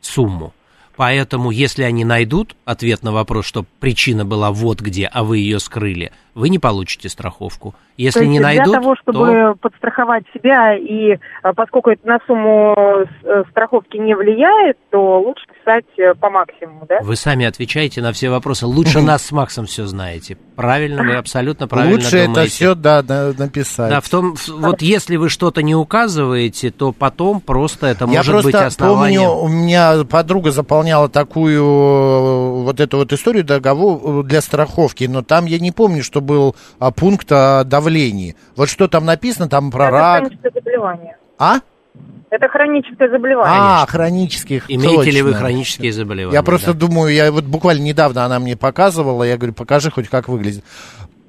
сумму. Поэтому, если они найдут ответ на вопрос, что причина была вот где, а вы ее скрыли, вы не получите страховку. Если То есть не для найдут, того, чтобы то... подстраховать себя, и а, поскольку это на сумму э, страховки не влияет, то лучше писать э, по максимуму, да? Вы сами отвечаете на все вопросы. Лучше нас с Максом все знаете. Правильно, вы абсолютно правильно Лучше это все, да, на- написать. Да, в том, вот если вы что-то не указываете, то потом просто это Я может просто быть основанием. помню, у меня подруга заполняла такую э, вот эту вот историю договор э, для страховки, но там я не помню, что был а, пункт о давлении. Вот что там написано, там про это рак. хроническое заболевание. А? Это хроническое заболевание. А, хронических. Имеете ли вы точно. хронические заболевания? Я просто да? думаю, я вот буквально недавно она мне показывала, я говорю, покажи хоть как выглядит.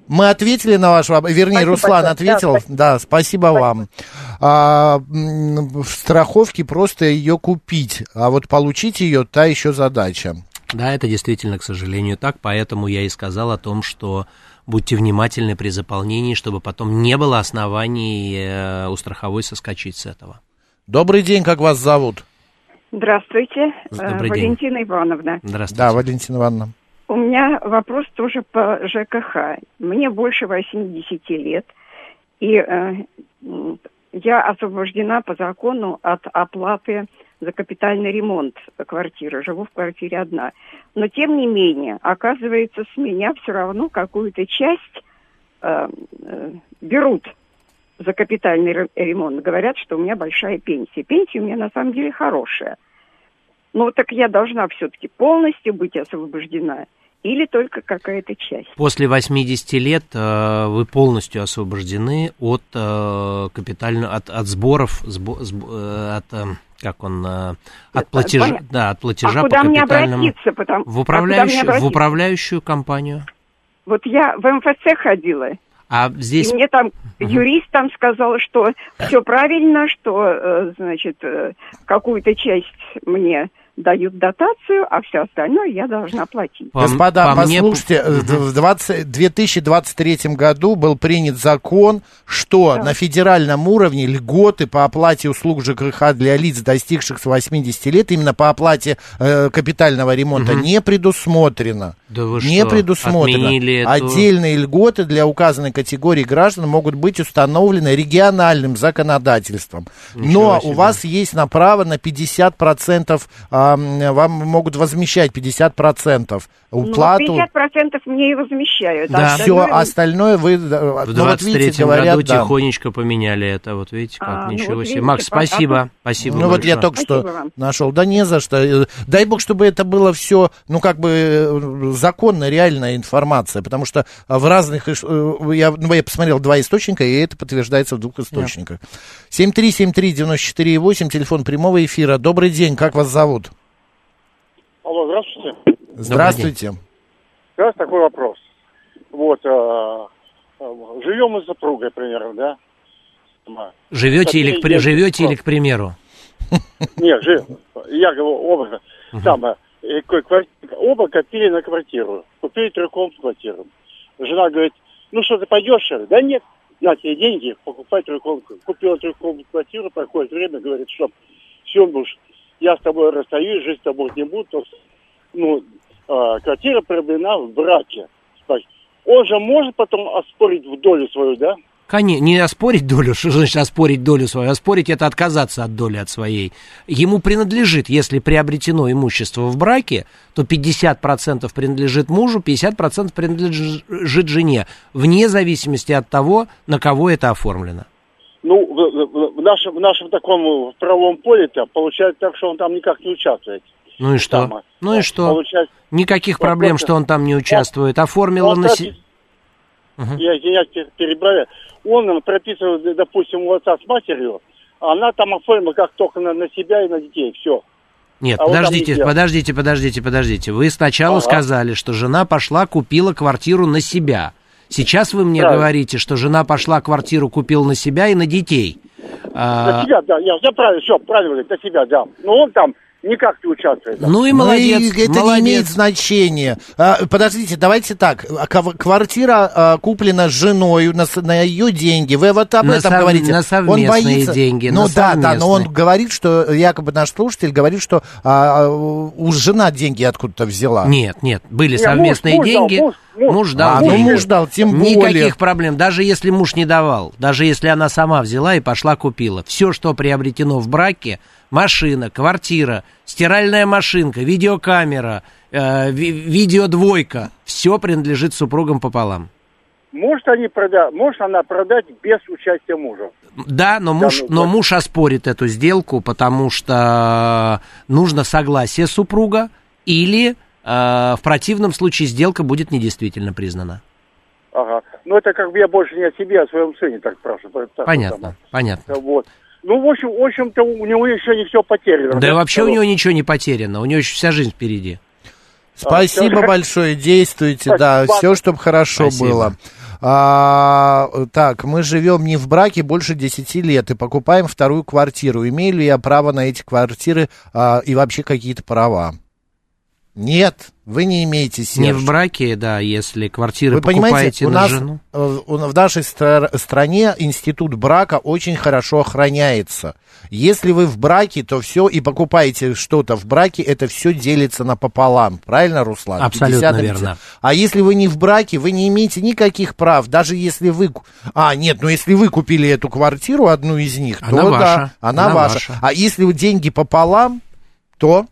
Мы ответили на ваш вопрос, вернее, Спасибо Руслан большое. Да, ответил. Да, спасибо, вам. А, в страховке просто ее купить, а вот получить ее та еще задача. Да, это действительно, к сожалению, так, поэтому я и сказал о том, что будьте внимательны при заполнении, чтобы потом не было оснований э, у страховой соскочить с этого. Добрый день, как вас зовут? Здравствуйте, Добрый э, день. Валентина Ивановна. Здравствуйте. Да, Валентина Ивановна. У меня вопрос тоже по ЖКХ. Мне больше 80 лет, и э, я освобождена по закону от оплаты за капитальный ремонт квартиры. Живу в квартире одна. Но тем не менее, оказывается, с меня все равно какую-то часть э, э, берут за капитальный ре- ремонт. Говорят, что у меня большая пенсия. Пенсия у меня на самом деле хорошая. Ну, так я должна все-таки полностью быть освобождена или только какая-то часть? После 80 лет э, вы полностью освобождены от э, капитального, от, от сборов, сбо- сб- э, от, э, как он, э, от платежа, понятно. да, от платежа а по куда мне капитальному. обратиться? Потому... В а мне управляющую, в обратиться? управляющую компанию. Вот я в МФЦ ходила, А здесь и мне там юрист там сказал, что все правильно, что, значит, какую-то часть мне дают дотацию, а все остальное я должна платить. Господа, послушайте, э, в 20 2023 году был принят закон, что на федеральном уровне льготы по оплате услуг ЖКХ для лиц, достигших с 80 лет, именно по оплате э, капитального ремонта, Мгм. не предусмотрено. Да вы не что, предусмотрено. отменили эту- Отдельные льготы для указанной категории граждан могут быть установлены региональным законодательством. Ничего Но себе. у вас есть на право на 50%, а, вам могут возмещать 50% уплату. Ну, 50% мне и возмещают. а Да. Все остальное- остальное вы, да, В ну, вот 23 видите, говорят, году да. тихонечко поменяли это. Вот видите, как, А, ну ничего вот себе. видите, Макс, а спасибо. Спасибо Ну вот я большое. только что Спасибо вам. нашел. Да не за что. Э, Дай бог, чтобы это было все, ну как бы э, законно, реальная информация, потому что в разных, э, я, ну, я посмотрел два источника, и это подтверждается в двух источниках. 7373948, телефон прямого эфира. Добрый день, как вас зовут? Алло, здравствуйте. Здравствуйте. У нас такой вопрос. Вот, э, э, живем мы с супругой, примерно, да? Живете или, к, при- Я- живете или, к примеру? Нет, жив. Я говорю, оба, там, э, э, квар- оба копили на квартиру. Купили трехкомнатную квартиру. Жена говорит, ну что, ты пойдешь? Да нет, на тебе деньги, покупай трехкомнатную. Купила трехкомнатную квартиру, проходит время, говорит, что все, муж, я с тобой расстаюсь, жить с тобой не буду. То, ну, э, квартира приобретена в браке. Он же может потом оспорить в долю свою, да? Конечно, не оспорить долю, что значит оспорить долю свою? Оспорить это отказаться от доли от своей. Ему принадлежит, если приобретено имущество в браке, то 50% принадлежит мужу, 50% принадлежит жене, вне зависимости от того, на кого это оформлено. Ну, в, в- нашем, в нашем таком правовом поле-то получается так, что он там никак не участвует. Ну и что? Там, Ну и что? Получается, Никаких Вот проблем, просто- что он там не участвует. Оформила он на пропис- се- Я извиняюсь, пер- перебираю. Он нам прописывает, допустим, у отца с матерью, а она там оформила как только на, на себя и на детей. Все. Нет, А он подождите, делал. подождите, подождите, подождите. Вы сначала Ага. сказали, что жена пошла, купила квартиру на себя. Сейчас вы мне Правильно. говорите, что жена пошла квартиру, купила на себя и на детей. На А, себя, да, я, я правильно, все, правильно на себя, да. Но он там никак не участвует. Ну и Ну молодец, и это молодец. не имеет значения. А, подождите, давайте так. А, кв- Квартира а, куплена женой на, на ее деньги. Вы вот об На этом сов- говорите. на он совместные боится. деньги, Ну на да, да, но он говорит, что якобы наш слушатель говорит, что а, у жена деньги откуда-то взяла. Нет, нет, были Не, совместные муж- муж деньги. муж- муж- дал. А, ну, муж дал, тем более. Никаких проблем. Даже если муж не давал, даже если она сама взяла и пошла купила. Все, что приобретено в браке, машина, квартира, стиральная машинка, видеокамера, э, ви- видеодвойка, все принадлежит супругам пополам. Может, они прода... Может она продать без участия мужа. Да, но муж, ну, но муж оспорит эту сделку, потому что нужно согласие супруга, или э, в противном случае сделка будет недействительно признана. Ага. Но это как бы я больше не о себе, а о своем сыне так спрашиваю. Так, Понятно, понятно. Вот. Ну, в общем, в общем-то, у него еще не все потеряно. Да и вообще у него ничего не потеряно, у него еще вся жизнь впереди. Спасибо всё. большое, действуйте, да, все, чтобы хорошо Спасибо. было. А, так, мы живем не в браке больше 10 лет и покупаем вторую квартиру. Имею ли я право на эти квартиры а, и вообще какие-то права? Нет, вы не имеете, Серж. Не в браке, да, если квартиры Вы покупаете понимаете, у на нас жену. в нашей стра- стране институт брака очень хорошо охраняется. Если вы в браке, то все и покупаете что-то в браке, это все делится напополам. Правильно, Руслан? Абсолютно 50 на 50. верно. А если вы не в браке, вы не имеете никаких прав, даже если вы... А, нет, ну если вы купили эту квартиру, одну из них, Она то ваша, да, она, она ваша. ваша. А если вы деньги пополам, то...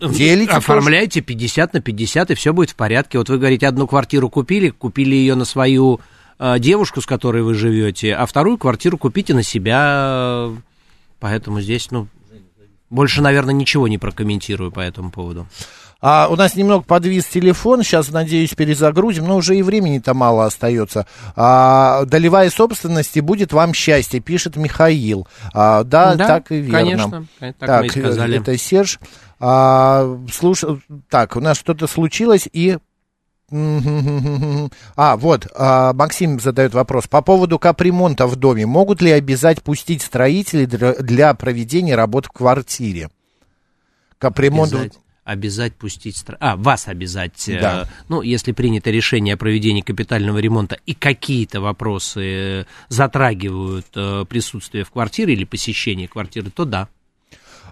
Делите Оформляйте 50 на 50, и все будет в порядке. Вот вы говорите, одну квартиру купили, купили ее на свою э, девушку, с которой вы живете, а вторую квартиру купите на себя. Поэтому здесь, ну, больше, наверное, ничего не прокомментирую по этому поводу. А, у нас немного подвис телефон, сейчас, надеюсь, перезагрузим, но уже и времени-то мало остается. А, долевая собственности будет вам счастье, пишет Михаил. А, да, Да, так и верно. конечно, так мы и сказали. Это Серж. А, слуш... Так, у нас что-то случилось и... А, вот, а, Максим задает вопрос. По поводу капремонта в доме. Могут ли обязать пустить строителей для, для проведения работ в квартире? капремонт... Обязать, обязать пустить... стра- А, вас обязать. э, Да. Ну, если принято решение о проведении капитального ремонта и какие-то вопросы э, затрагивают э, присутствие в квартире или посещение квартиры, то да.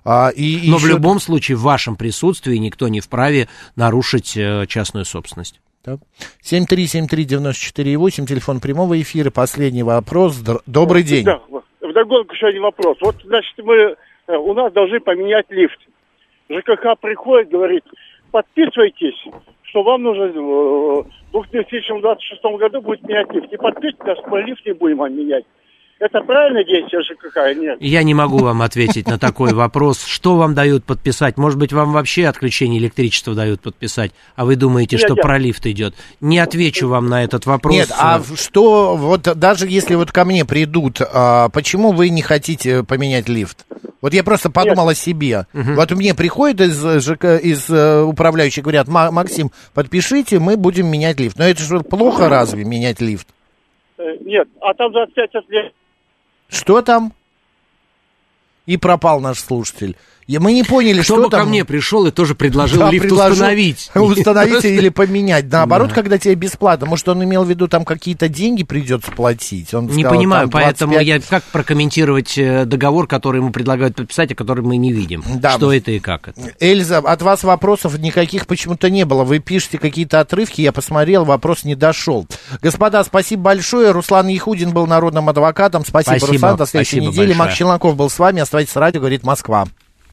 А, и, Но в еще- любом случае в вашем присутствии никто не вправе нарушить э, частную собственность. Так. 7373948, телефон прямого эфира. Последний вопрос. Добрый день. Да, вдогонку еще один вопрос. Вот, значит, мы, э, у нас должны поменять лифт. ЖКХ приходит, говорит, подписывайтесь, что вам нужно э, в 2026 году будет менять лифт. Не подписывайтесь, мы лифт не будем вам менять. Это правильное действие ЖКХ или нет? Я не могу вам ответить на такой вопрос. Что вам дают подписать? Может быть, вам вообще отключение электричества дают подписать, а вы думаете, Нет, что нет. про лифт идет? Не отвечу вам на этот вопрос. Нет, а что, вот даже если вот ко мне придут, а, почему вы не хотите поменять лифт? Вот я просто подумал о себе. Вот мне приходят из, ЖК, из э, управляющих, говорят, «Ма- Максим, подпишите, мы будем менять лифт. Но это же плохо разве, менять лифт? Э, Нет, а там за 5 лет Что там? И пропал наш слушатель. И мы не поняли, Кто что бы там. ко мне пришел и тоже предложил Да, лифт предложил установить. Установить или поменять. Наоборот, Да. когда тебе бесплатно. Может, он имел в виду, там какие-то деньги придется платить. Он Не сказал, понимаю, поэтому 25. я как прокомментировать э, договор, который ему предлагают подписать, а который мы не видим? Да. Что это и как это? Эльза, от вас вопросов никаких почему-то не было. Вы пишете какие-то отрывки, я посмотрел, вопрос не дошел. Господа, спасибо большое. Руслан Яхудин был народным адвокатом. Спасибо, Спасибо, Руслан. До следующей спасибо недели. большое. Макс Челноков был с вами. Оставайтесь с радио, говорит Москва.